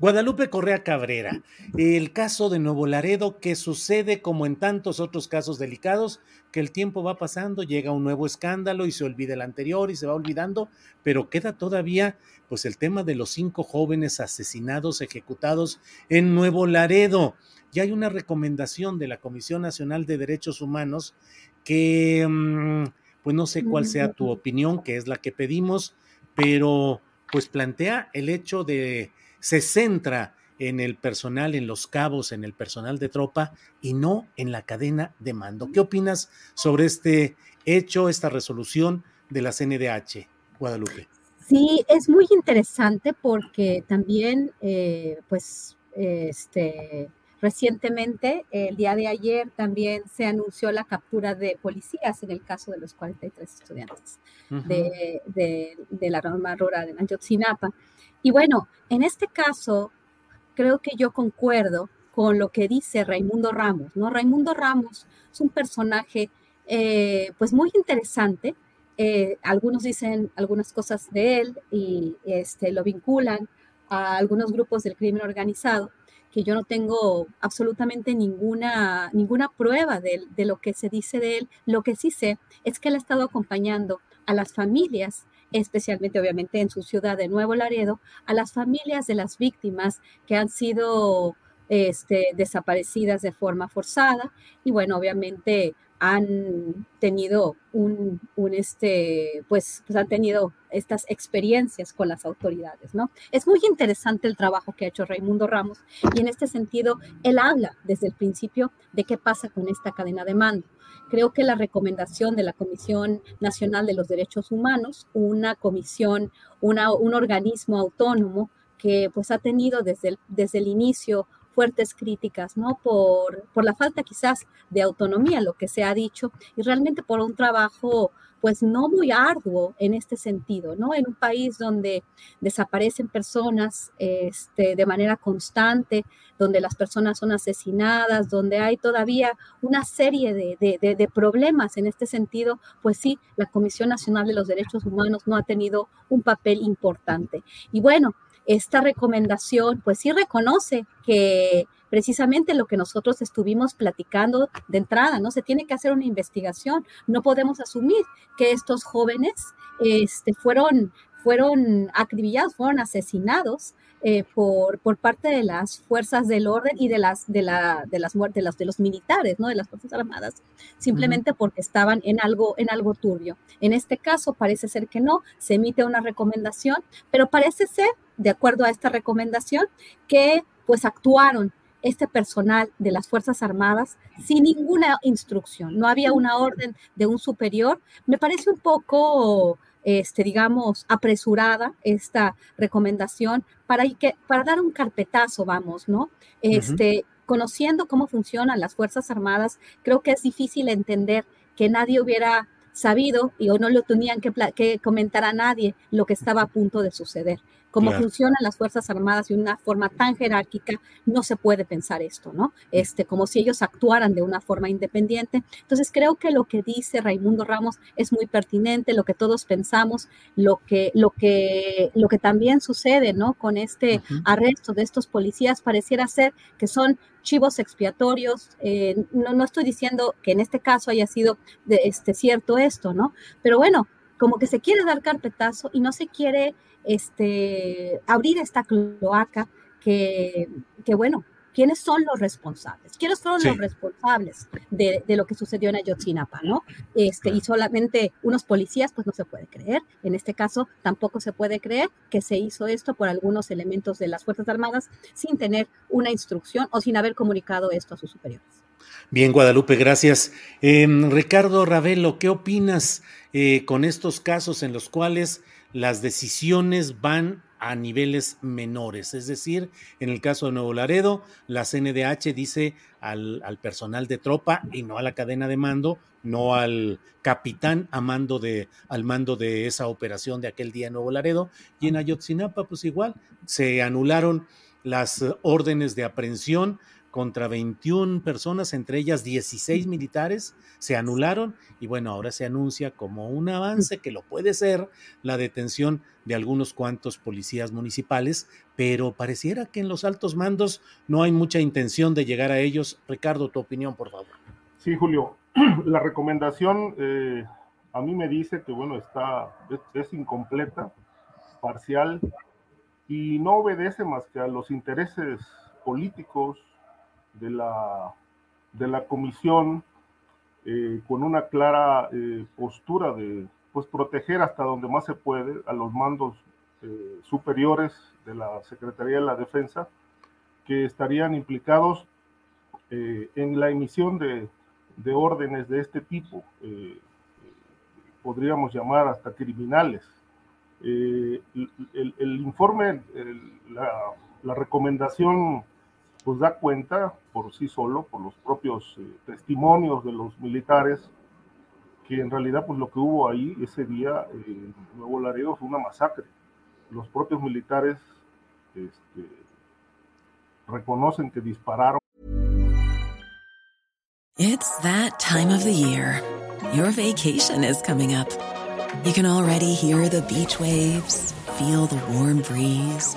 Guadalupe Correa Cabrera, el caso de Nuevo Laredo que sucede como en tantos otros casos delicados, que el tiempo va pasando, llega un nuevo escándalo y se olvida el anterior y se va olvidando, pero queda todavía pues el tema de los cinco jóvenes asesinados, ejecutados en Nuevo Laredo. Ya hay una recomendación de la Comisión Nacional de Derechos Humanos que, mm, pues no sé cuál sea tu opinión, que es la que pedimos, pero pues plantea el hecho de se centra en el personal, en los cabos, en el personal de tropa y no en la cadena de mando. ¿Qué opinas sobre este hecho, esta resolución de la CNDH, Guadalupe? Sí, es muy interesante porque también, eh, pues, este, recientemente, el día de ayer, también se anunció la captura de policías en el caso de los 43 estudiantes de, de, la rama rural de Ayotzinapa. Y bueno, en este caso, creo que yo concuerdo con lo que dice Raimundo Ramos, ¿no? Raimundo Ramos es un personaje, eh, pues muy interesante. Eh, algunos dicen algunas cosas de él y este, lo vinculan a algunos grupos del crimen organizado, que yo no tengo absolutamente ninguna, ninguna prueba de, de lo que se dice de él. Lo que sí sé es que él ha estado acompañando a las familias especialmente obviamente en su ciudad de Nuevo Laredo, a las familias de las víctimas que han sido este, desaparecidas de forma forzada y bueno, obviamente han tenido un, este, pues, pues, han tenido estas experiencias con las autoridades, ¿no? Es muy interesante el trabajo que ha hecho Raimundo Ramos y en este sentido él habla desde el principio de qué pasa con esta cadena de mando. Creo que la recomendación de la Comisión Nacional de los Derechos Humanos, una comisión, una, un organismo autónomo que pues ha tenido desde el, desde el inicio fuertes críticas, ¿no? Por, por la falta quizás de autonomía, lo que se ha dicho, y realmente por un trabajo pues no muy arduo en este sentido, ¿no? En un país donde desaparecen personas este, de manera constante, donde las personas son asesinadas, donde hay todavía una serie de, de, de, problemas en este sentido, pues sí, la Comisión Nacional de los Derechos Humanos no ha tenido un papel importante. Y bueno, esta recomendación pues sí reconoce que precisamente lo que nosotros estuvimos platicando de entrada, ¿no? Se tiene que hacer una investigación, no podemos asumir que estos jóvenes este, fueron, fueron acribillados, fueron asesinados eh, por, por parte de las fuerzas del orden y de las de la de las muertes de los, militares, ¿no? De las fuerzas armadas, simplemente porque estaban en algo en algo turbio. En este caso parece ser que no, se emite una recomendación, pero parece ser, de acuerdo a esta recomendación, que pues actuaron este personal de las Fuerzas Armadas sin ninguna instrucción. No había una orden de un superior. Me parece un poco, este, digamos, apresurada esta recomendación para, que, para dar un carpetazo, vamos, ¿no? Este, Conociendo cómo funcionan las Fuerzas Armadas, creo que es difícil entender que nadie hubiera sabido y o no lo tenían que, que, comentar a nadie lo que estaba a punto de suceder. Como funcionan las Fuerzas Armadas de una forma tan jerárquica, no se puede pensar esto, ¿no? Este, como si ellos actuaran de una forma independiente. Entonces, creo que lo que dice Raimundo Ramos es muy pertinente, lo que todos pensamos, lo que, lo que, lo que también sucede, ¿no? Con este arresto de estos policías, pareciera ser que son chivos expiatorios. Eh, no, no estoy diciendo que en este caso haya sido de, este, cierto esto, ¿no? Pero bueno, como que se quiere dar carpetazo y no se quiere este, abrir esta cloaca que, que bueno, ¿quiénes son los responsables? ¿Quiénes son los responsables de, de, lo que sucedió en Ayotzinapa, no? Este, y solamente unos policías, pues no se puede creer. En este caso, tampoco se puede creer que se hizo esto por algunos elementos de las Fuerzas Armadas sin tener una instrucción o sin haber comunicado esto a sus superiores. Bien, Guadalupe, gracias. Eh, Ricardo Ravelo, ¿qué opinas eh, con estos casos en los cuales las decisiones van a niveles menores. Es decir, en el caso de Nuevo Laredo, la CNDH dice al, al, personal de tropa y no a la cadena de mando, no al capitán a mando de, al mando de esa operación de aquel día en Nuevo Laredo. Y en Ayotzinapa, pues igual, se anularon las órdenes de aprehensión contra 21 personas, entre ellas 16 militares, se anularon y bueno, ahora se anuncia como un avance que lo puede ser la detención de algunos cuantos policías municipales, pero pareciera que en los altos mandos no hay mucha intención de llegar a ellos. Ricardo, tu opinión, por favor. Sí, Julio, la recomendación eh, a mí me dice que bueno, está, es, es incompleta, parcial y no obedece más que a los intereses políticos de la, de la comisión eh, con una clara eh, postura de pues, proteger hasta donde más se puede a los mandos eh, superiores de la Secretaría de la Defensa que estarían implicados en la emisión de, de, órdenes de este tipo, podríamos llamar hasta criminales. El, el, informe, la, la recomendación pues da cuenta por sí solo, por los propios eh, testimonios de los militares, que en realidad pues lo que hubo ahí ese día en Nuevo Laredo fue una masacre. Los propios militares este, reconocen que dispararon. It's that time of the year. Your vacation is coming up. You can already hear the beach waves, feel the warm breeze,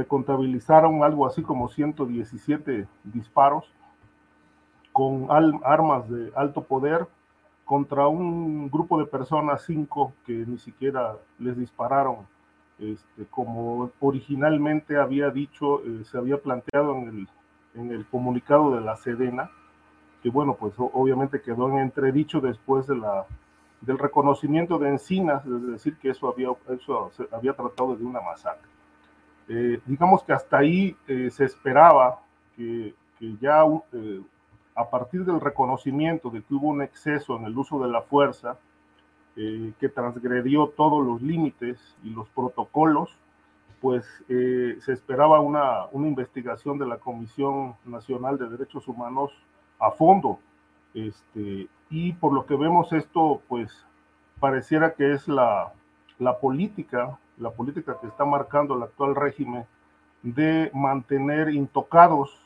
Se contabilizaron algo así como 117 disparos con armas de alto poder contra un grupo de personas, cinco, que ni siquiera les dispararon, este, como originalmente había dicho, eh, se había planteado en el, en el comunicado de la Sedena, que bueno, pues obviamente quedó en entredicho después de la, del reconocimiento de Encinas, es decir, que eso había, eso había tratado de una masacre. Eh, digamos que hasta ahí eh, se esperaba que, ya eh, a partir del reconocimiento de que hubo un exceso en el uso de la fuerza, que transgredió todos los límites y los protocolos, pues se esperaba una, una, investigación de la Comisión Nacional de Derechos Humanos a fondo. Este, y por lo que vemos esto, pues pareciera que es la, la política, la política que está marcando el actual régimen de mantener intocados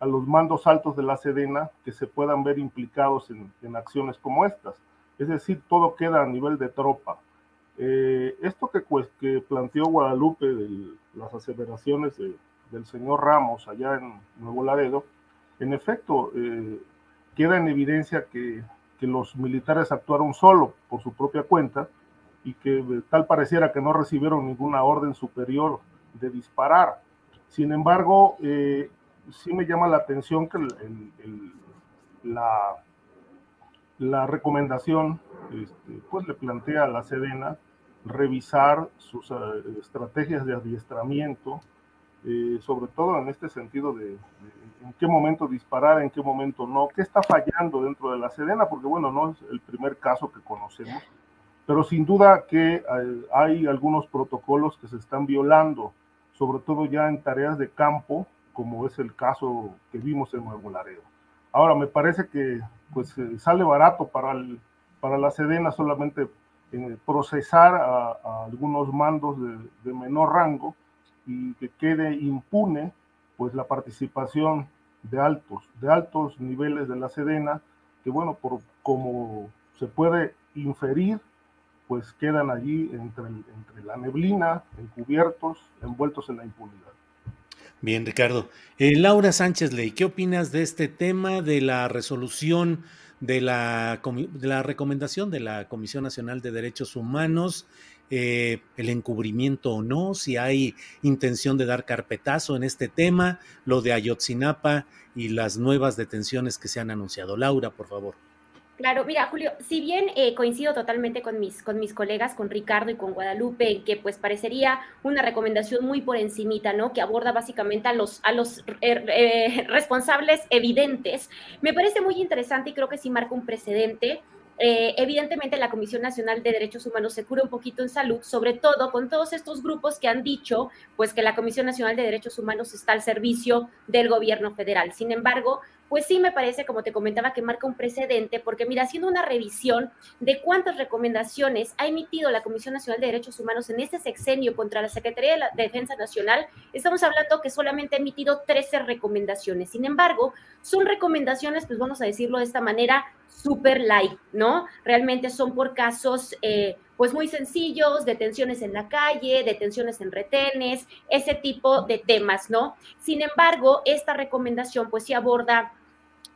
a los mandos altos de la Sedena que se puedan ver implicados en, acciones como estas. Es decir, todo queda a nivel de tropa. Eh, esto que, pues, que, planteó Guadalupe de las aseveraciones de, del señor Ramos allá en Nuevo Laredo, en efecto, eh, queda en evidencia que, que los militares actuaron solo por su propia cuenta y que tal pareciera que no recibieron ninguna orden superior de disparar. Sin embargo, eh, sí me llama la atención que la, la recomendación este, pues le plantea a la Sedena revisar sus eh, estrategias de adiestramiento, eh, sobre todo en este sentido de, en qué momento disparar, en qué momento no, qué está fallando dentro de la Sedena, porque bueno, no es el primer caso que conocemos, pero sin duda que eh, hay algunos protocolos que se están violando, sobre todo ya en tareas de campo, como es el caso que vimos en Nuevo Laredo. Ahora, me parece que pues sale barato para, el, para la Sedena solamente eh, procesar a, algunos mandos de, de, menor rango y que quede impune pues la participación de altos, de altos niveles de la Sedena, que bueno, por como se puede inferir, pues quedan allí entre, la neblina, encubiertos, envueltos en la impunidad. Bien, Ricardo. Eh, Laura Sánchez Ley, ¿qué opinas de este tema de la resolución de la, de la recomendación de la Comisión Nacional de Derechos Humanos? Eh, el encubrimiento o no, si hay intención de dar carpetazo en este tema, lo de Ayotzinapa y las nuevas detenciones que se han anunciado. Laura, por favor. Claro, mira, Julio, si bien eh, coincido totalmente con mis, con mis colegas, con Ricardo y con Guadalupe, que pues parecería una recomendación muy por encimita, ¿no? Que aborda básicamente a los, a los er, eh, responsables evidentes, me parece muy interesante y creo que sí marca un precedente. Eh, evidentemente la Comisión Nacional de Derechos Humanos se cura un poquito en salud, sobre todo con todos estos grupos que han dicho pues que la Comisión Nacional de Derechos Humanos está al servicio del gobierno federal. Sin embargo, pues sí me parece, como te comentaba, que marca un precedente, porque mira, haciendo una revisión de cuántas recomendaciones ha emitido la Comisión Nacional de Derechos Humanos en este sexenio contra la Secretaría de Defensa Nacional, estamos hablando que solamente ha emitido 13 recomendaciones. Sin embargo, son recomendaciones, pues vamos a decirlo de esta manera, super light, ¿no? Realmente son por casos... Eh, pues muy sencillos, detenciones en la calle, detenciones en retenes, ese tipo de temas, ¿no? Sin embargo, esta recomendación pues sí aborda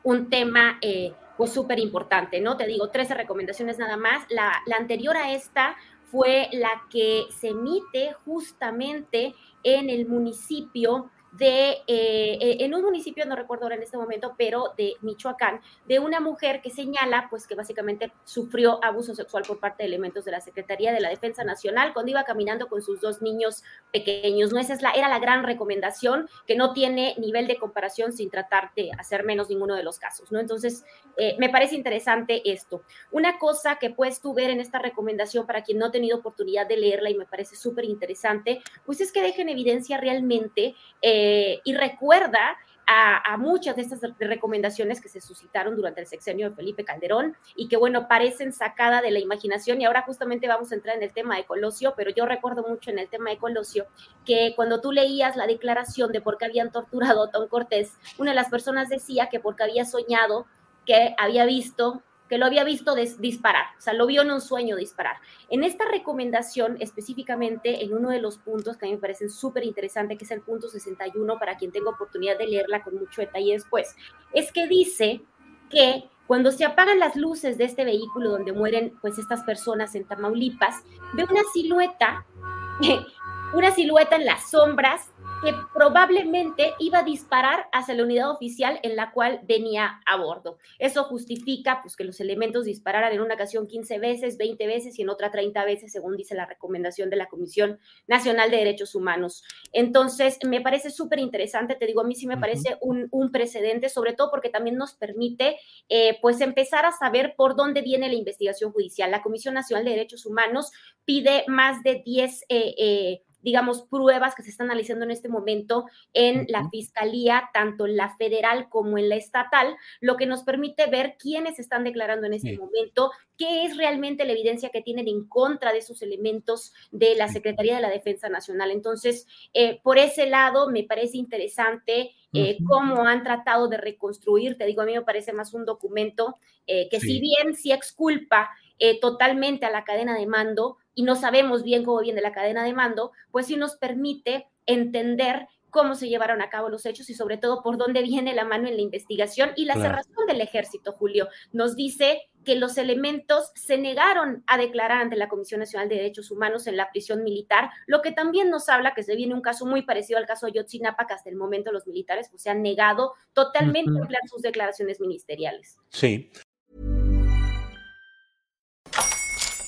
un tema eh, pues súper importante, ¿no? Te digo, 13 recomendaciones nada más. La, la anterior a esta fue la que se emite justamente en el municipio de, eh, en un municipio, no recuerdo ahora en este momento, pero de Michoacán, de una mujer que señala, pues que básicamente sufrió abuso sexual por parte de elementos de la Secretaría de la Defensa Nacional cuando iba caminando con sus dos niños pequeños. No esa es la, era la gran recomendación que no tiene nivel de comparación sin tratar de hacer menos ninguno de los casos, ¿no? Entonces, eh, me parece interesante esto. Una cosa que puedes tú ver en esta recomendación para quien no ha tenido oportunidad de leerla y me parece súper interesante, pues es que deja en evidencia realmente eh, y recuerda a, muchas de estas recomendaciones que se suscitaron durante el sexenio de Felipe Calderón y que, bueno, parecen sacada de la imaginación. Y ahora justamente vamos a entrar en el tema de Colosio, pero yo recuerdo mucho en el tema de Colosio que cuando tú leías la declaración de por qué habían torturado a Tom Cortés, una de las personas decía que porque había soñado que había visto que lo había visto disparar, o sea, lo vio en un sueño disparar. En esta recomendación, específicamente en uno de los puntos que a mí me parecen súper interesante, que es el punto 61, para quien tenga oportunidad de leerla con mucho detalle después, es que dice que cuando se apagan las luces de este vehículo donde mueren pues estas personas en Tamaulipas, ve una silueta, una silueta en las sombras que probablemente iba a disparar hacia la unidad oficial en la cual venía a bordo. Eso justifica pues, que los elementos dispararan en una ocasión 15 veces, 20 veces y en otra 30 veces, según dice la recomendación de la Comisión Nacional de Derechos Humanos. Entonces, me parece súper interesante, te digo, a mí sí me parece un, precedente, sobre todo porque también nos permite eh, pues empezar a saber por dónde viene la investigación judicial. La Comisión Nacional de Derechos Humanos pide más de 10 digamos, pruebas que se están analizando en este momento en la fiscalía, tanto en la federal como en la estatal, lo que nos permite ver quiénes están declarando en este momento, qué es realmente la evidencia que tienen en contra de esos elementos de la Secretaría de la Defensa Nacional. Entonces, eh, por ese lado, me parece interesante eh, cómo han tratado de reconstruir, te digo, a mí me parece más un documento eh, que si bien sí exculpa totalmente a la cadena de mando, y no sabemos bien cómo viene la cadena de mando, pues sí nos permite entender cómo se llevaron a cabo los hechos y sobre todo por dónde viene la mano en la investigación y la cerrazón del ejército, Julio. Nos dice que los elementos se negaron a declarar ante la Comisión Nacional de Derechos Humanos en la prisión militar, lo que también nos habla que se viene un caso muy parecido al caso Yotzinapa, que hasta el momento los militares pues, se han negado totalmente a emplear sus declaraciones ministeriales. Sí.